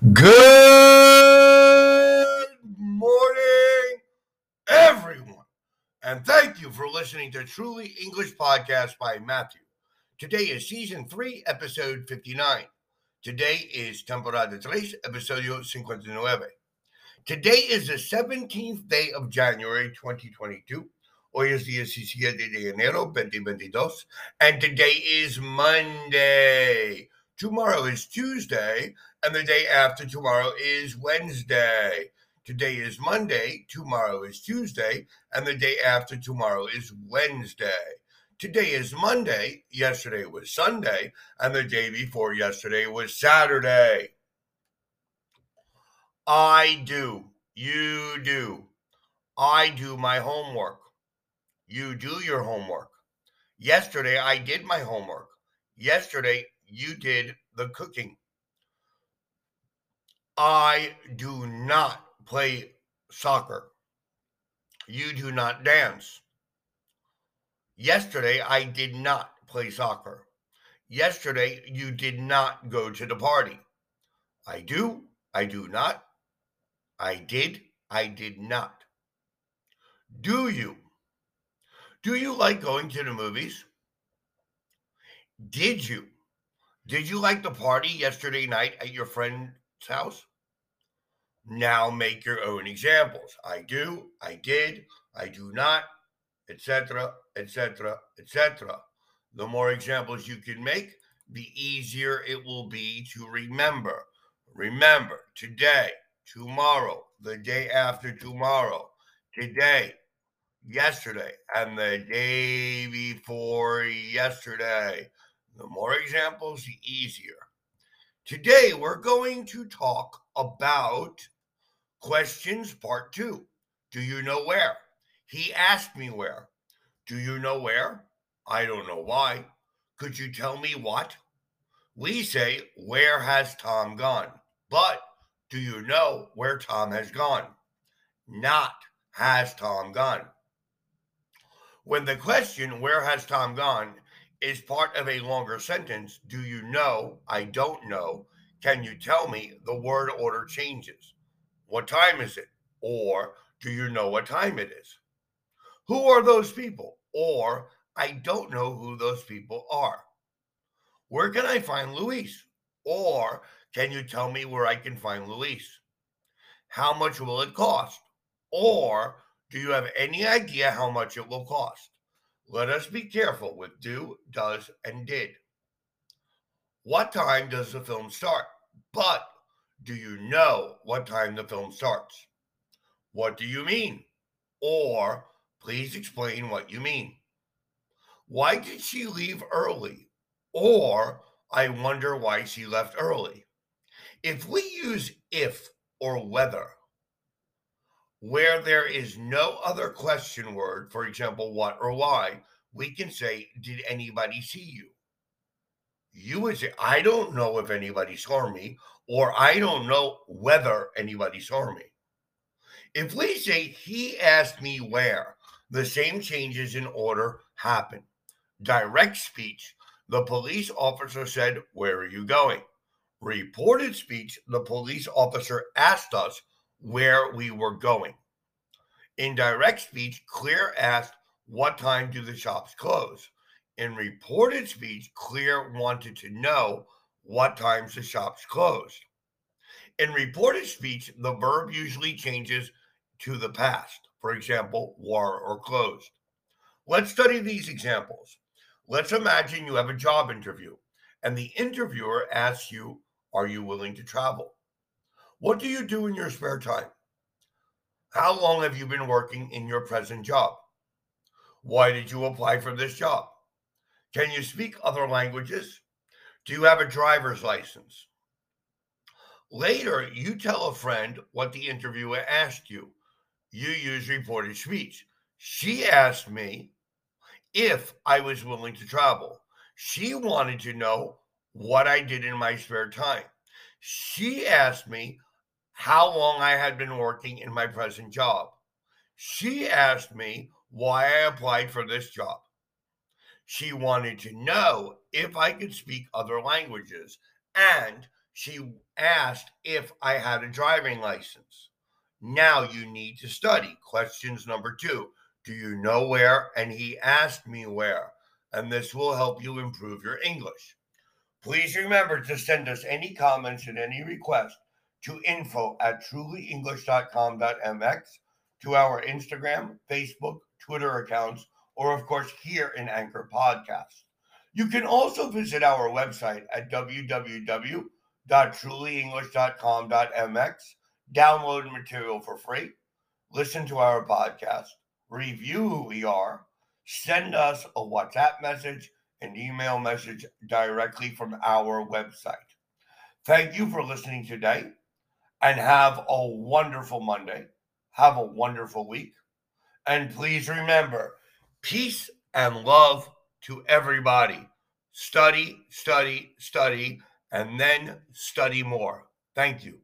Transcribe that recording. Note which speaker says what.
Speaker 1: Good morning, everyone, and thank you for listening to Truly English Podcast by Matthew. Today is season 3, episode 59. Today is temporada 3, episodio 59. Today is the 17th day of January 2022. Hoy es 17 de enero 2022, and today is Monday. Tomorrow is Tuesday, and the day after tomorrow is Wednesday. Today is Monday, tomorrow is Tuesday, and the day after tomorrow is Wednesday. Today is Monday, yesterday was Sunday, and the day before yesterday was Saturday. I do, you do. I do my homework. You do your homework. Yesterday, I did my homework. Yesterday, you did the cooking. I do not play soccer. You do not dance. Yesterday, I did not play soccer. Yesterday, you did not go to the party. I do, I do not. I did, I did not. Do you? Do you like going to the movies? Did you? Did you like the party yesterday night at your friend's house? Now make your own examples. I do, I did, I do not, etc., etc., etc. The more examples you can make, the easier it will be to remember. Remember today, tomorrow, the day after tomorrow, today, yesterday, and the day before yesterday. The more examples, the easier. Today, we're going to talk about questions part two. Do you know where? He asked me where. Do you know where? I don't know why. Could you tell me what? We say, Where has Tom gone? But do you know where Tom has gone? Not has Tom gone. When the question, Where has Tom gone? Is part of a longer sentence, do you know? I don't know. Can you tell me? The word order changes. What time is it? Or do you know what time it is? Who are those people? Or I don't know who those people are. Where can I find Luis? Or can you tell me where I can find Luis? How much will it cost? Or do you have any idea how much it will cost? Let us be careful with do, does, and did. What time does the film start? But do you know what time the film starts? What do you mean? Or please explain what you mean. Why did she leave early? Or I wonder why she left early. If we use if or whether, where there is no other question word, for example, what or why, we can say, Did anybody see you? You would say, I don't know if anybody saw me, or I don't know whether anybody saw me. If we say, He asked me where, the same changes in order happen. Direct speech, the police officer said, Where are you going? Reported speech, the police officer asked us where we were going. In direct speech, Claire asked, What time do the shops close? In reported speech, Claire wanted to know what times the shops closed. In reported speech, the verb usually changes to the past. For example, were or closed. Let's study these examples. Let's imagine you have a job interview and the interviewer asks you, Are you willing to travel? What do you do in your spare time? How long have you been working in your present job? Why did you apply for this job? Can you speak other languages? Do you have a driver's license? Later, you tell a friend what the interviewer asked you. You use reported speech. She asked me if I was willing to travel. She wanted to know what I did in my spare time. She asked me how long I had been working in my present job. She asked me why I applied for this job. She wanted to know if I could speak other languages and she asked if I had a driving license. Now you need to study. Questions number two Do you know where? And he asked me where. And this will help you improve your English. Please remember to send us any comments and any requests to info at trulyenglish.com.mx, to our Instagram, Facebook, Twitter accounts, or of course here in Anchor Podcast. You can also visit our website at www.trulyenglish.com.mx, download material for free, listen to our podcast, review who we are, send us a WhatsApp message, an email message directly from our website. Thank you for listening today and have a wonderful Monday. Have a wonderful week. And please remember peace and love to everybody. Study, study, study, and then study more. Thank you.